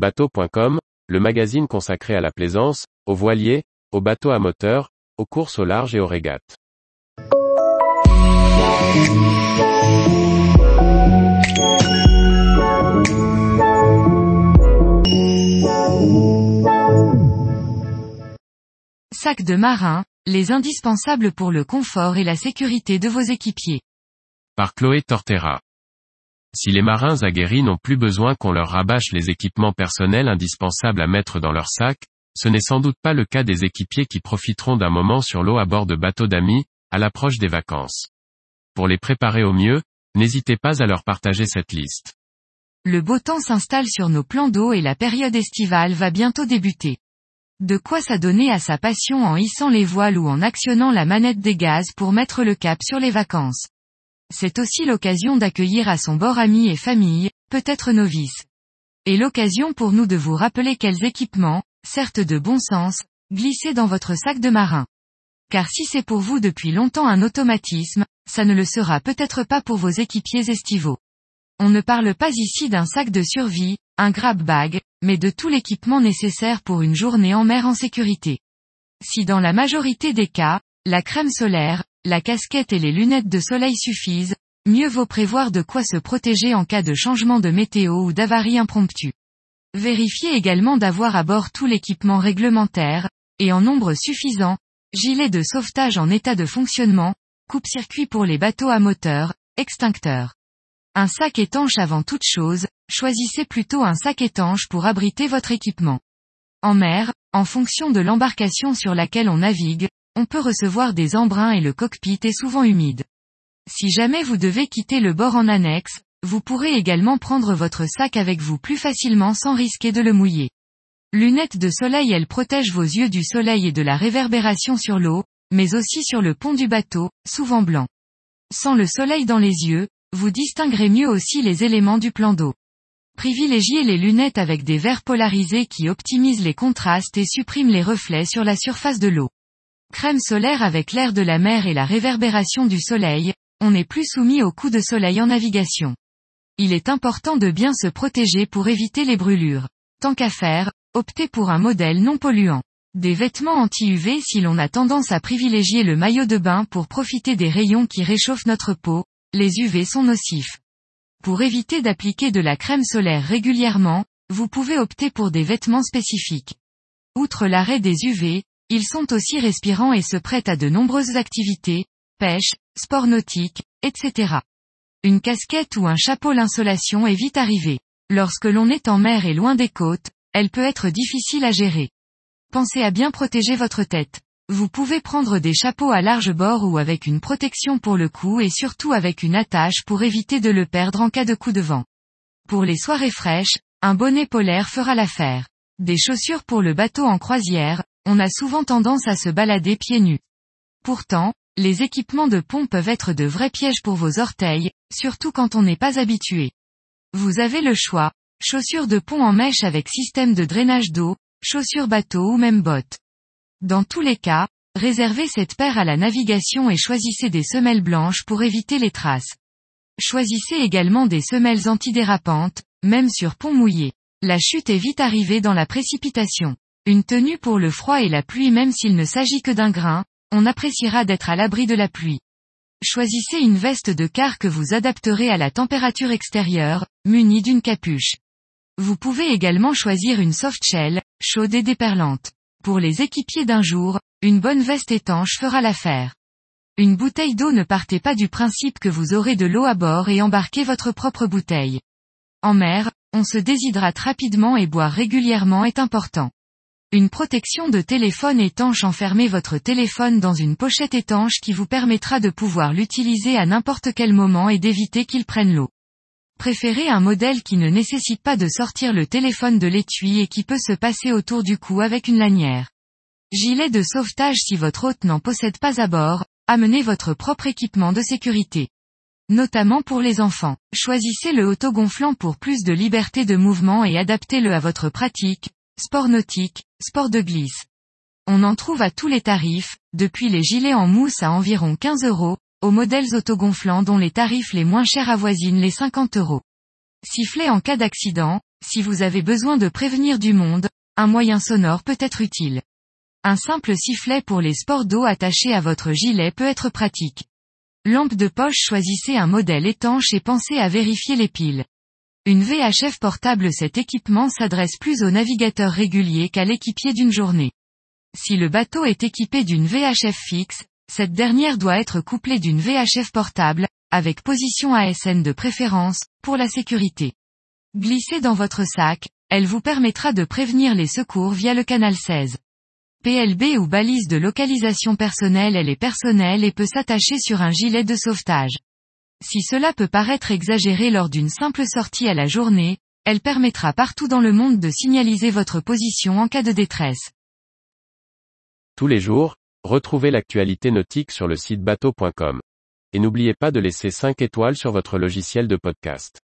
Bateau.com, le magazine consacré à la plaisance, aux voiliers, aux bateaux à moteur, aux courses au large et aux régates. Sac de marin, les indispensables pour le confort et la sécurité de vos équipiers. Par Chloé Tortera. Si les marins aguerris n'ont plus besoin qu'on leur rabâche les équipements personnels indispensables à mettre dans leur sac, ce n'est sans doute pas le cas des équipiers qui profiteront d'un moment sur l'eau à bord de bateaux d'amis, à l'approche des vacances. Pour les préparer au mieux, n'hésitez pas à leur partager cette liste. Le beau temps s'installe sur nos plans d'eau et la période estivale va bientôt débuter. De quoi s'adonner à sa passion en hissant les voiles ou en actionnant la manette des gaz pour mettre le cap sur les vacances. C'est aussi l'occasion d'accueillir à son bord amis et famille, peut-être novices. Et l'occasion pour nous de vous rappeler quels équipements, certes de bon sens, glisser dans votre sac de marin. Car si c'est pour vous depuis longtemps un automatisme, ça ne le sera peut-être pas pour vos équipiers estivaux. On ne parle pas ici d'un sac de survie, un grab bag, mais de tout l'équipement nécessaire pour une journée en mer en sécurité. Si dans la majorité des cas, la crème solaire, la casquette et les lunettes de soleil suffisent, mieux vaut prévoir de quoi se protéger en cas de changement de météo ou d'avarie impromptue. Vérifiez également d'avoir à bord tout l'équipement réglementaire, et en nombre suffisant, gilet de sauvetage en état de fonctionnement, coupe-circuit pour les bateaux à moteur, extincteur. Un sac étanche avant toute chose, choisissez plutôt un sac étanche pour abriter votre équipement. En mer, en fonction de l'embarcation sur laquelle on navigue, on peut recevoir des embruns et le cockpit est souvent humide. Si jamais vous devez quitter le bord en annexe, vous pourrez également prendre votre sac avec vous plus facilement sans risquer de le mouiller. Lunettes de soleil elles protègent vos yeux du soleil et de la réverbération sur l'eau, mais aussi sur le pont du bateau, souvent blanc. Sans le soleil dans les yeux, vous distinguerez mieux aussi les éléments du plan d'eau. Privilégiez les lunettes avec des verres polarisés qui optimisent les contrastes et suppriment les reflets sur la surface de l'eau. Crème solaire avec l'air de la mer et la réverbération du soleil, on n'est plus soumis aux coups de soleil en navigation. Il est important de bien se protéger pour éviter les brûlures. Tant qu'à faire, optez pour un modèle non polluant. Des vêtements anti-UV si l'on a tendance à privilégier le maillot de bain pour profiter des rayons qui réchauffent notre peau, les UV sont nocifs. Pour éviter d'appliquer de la crème solaire régulièrement, vous pouvez opter pour des vêtements spécifiques. Outre l'arrêt des UV, ils sont aussi respirants et se prêtent à de nombreuses activités, pêche, sport nautique, etc. Une casquette ou un chapeau l'insolation est vite arrivée. Lorsque l'on est en mer et loin des côtes, elle peut être difficile à gérer. Pensez à bien protéger votre tête. Vous pouvez prendre des chapeaux à large bord ou avec une protection pour le cou et surtout avec une attache pour éviter de le perdre en cas de coup de vent. Pour les soirées fraîches, un bonnet polaire fera l'affaire. Des chaussures pour le bateau en croisière, on a souvent tendance à se balader pieds nus. Pourtant, les équipements de pont peuvent être de vrais pièges pour vos orteils, surtout quand on n'est pas habitué. Vous avez le choix, chaussures de pont en mèche avec système de drainage d'eau, chaussures bateau ou même bottes. Dans tous les cas, réservez cette paire à la navigation et choisissez des semelles blanches pour éviter les traces. Choisissez également des semelles antidérapantes, même sur pont mouillé. La chute est vite arrivée dans la précipitation. Une tenue pour le froid et la pluie même s'il ne s'agit que d'un grain, on appréciera d'être à l'abri de la pluie. Choisissez une veste de car que vous adapterez à la température extérieure, munie d'une capuche. Vous pouvez également choisir une soft shell, chaude et déperlante. Pour les équipiers d'un jour, une bonne veste étanche fera l'affaire. Une bouteille d'eau ne partez pas du principe que vous aurez de l'eau à bord et embarquez votre propre bouteille. En mer, on se déshydrate rapidement et boire régulièrement est important. Une protection de téléphone étanche enfermez votre téléphone dans une pochette étanche qui vous permettra de pouvoir l'utiliser à n'importe quel moment et d'éviter qu'il prenne l'eau. Préférez un modèle qui ne nécessite pas de sortir le téléphone de l'étui et qui peut se passer autour du cou avec une lanière. Gilet de sauvetage si votre hôte n'en possède pas à bord, amenez votre propre équipement de sécurité. Notamment pour les enfants. Choisissez le autogonflant pour plus de liberté de mouvement et adaptez-le à votre pratique, sport nautique, sport de glisse. On en trouve à tous les tarifs, depuis les gilets en mousse à environ 15 euros, aux modèles autogonflants dont les tarifs les moins chers avoisinent les 50 euros. Sifflet en cas d'accident, Si vous avez besoin de prévenir du monde, un moyen sonore peut être utile. Un simple sifflet pour les sports d'eau attachés à votre gilet peut être pratique. Lampe de poche choisissez un modèle étanche et pensez à vérifier les piles. Une VHF portable Cet équipement s'adresse plus aux navigateurs réguliers qu'à l'équipier d'une journée. Si le bateau est équipé d'une VHF fixe, cette dernière doit être couplée d'une VHF portable, avec position ASN de préférence, pour la sécurité. Glissez dans votre sac, elle vous permettra de prévenir les secours via le canal 16. PLB ou balise de localisation personnelle Elle est personnelle et peut s'attacher sur un gilet de sauvetage. Si cela peut paraître exagéré lors d'une simple sortie à la journée, elle permettra partout dans le monde de signaliser votre position en cas de détresse. Tous les jours, retrouvez l'actualité nautique sur le site bateau.com. Et n'oubliez pas de laisser 5 étoiles sur votre logiciel de podcast.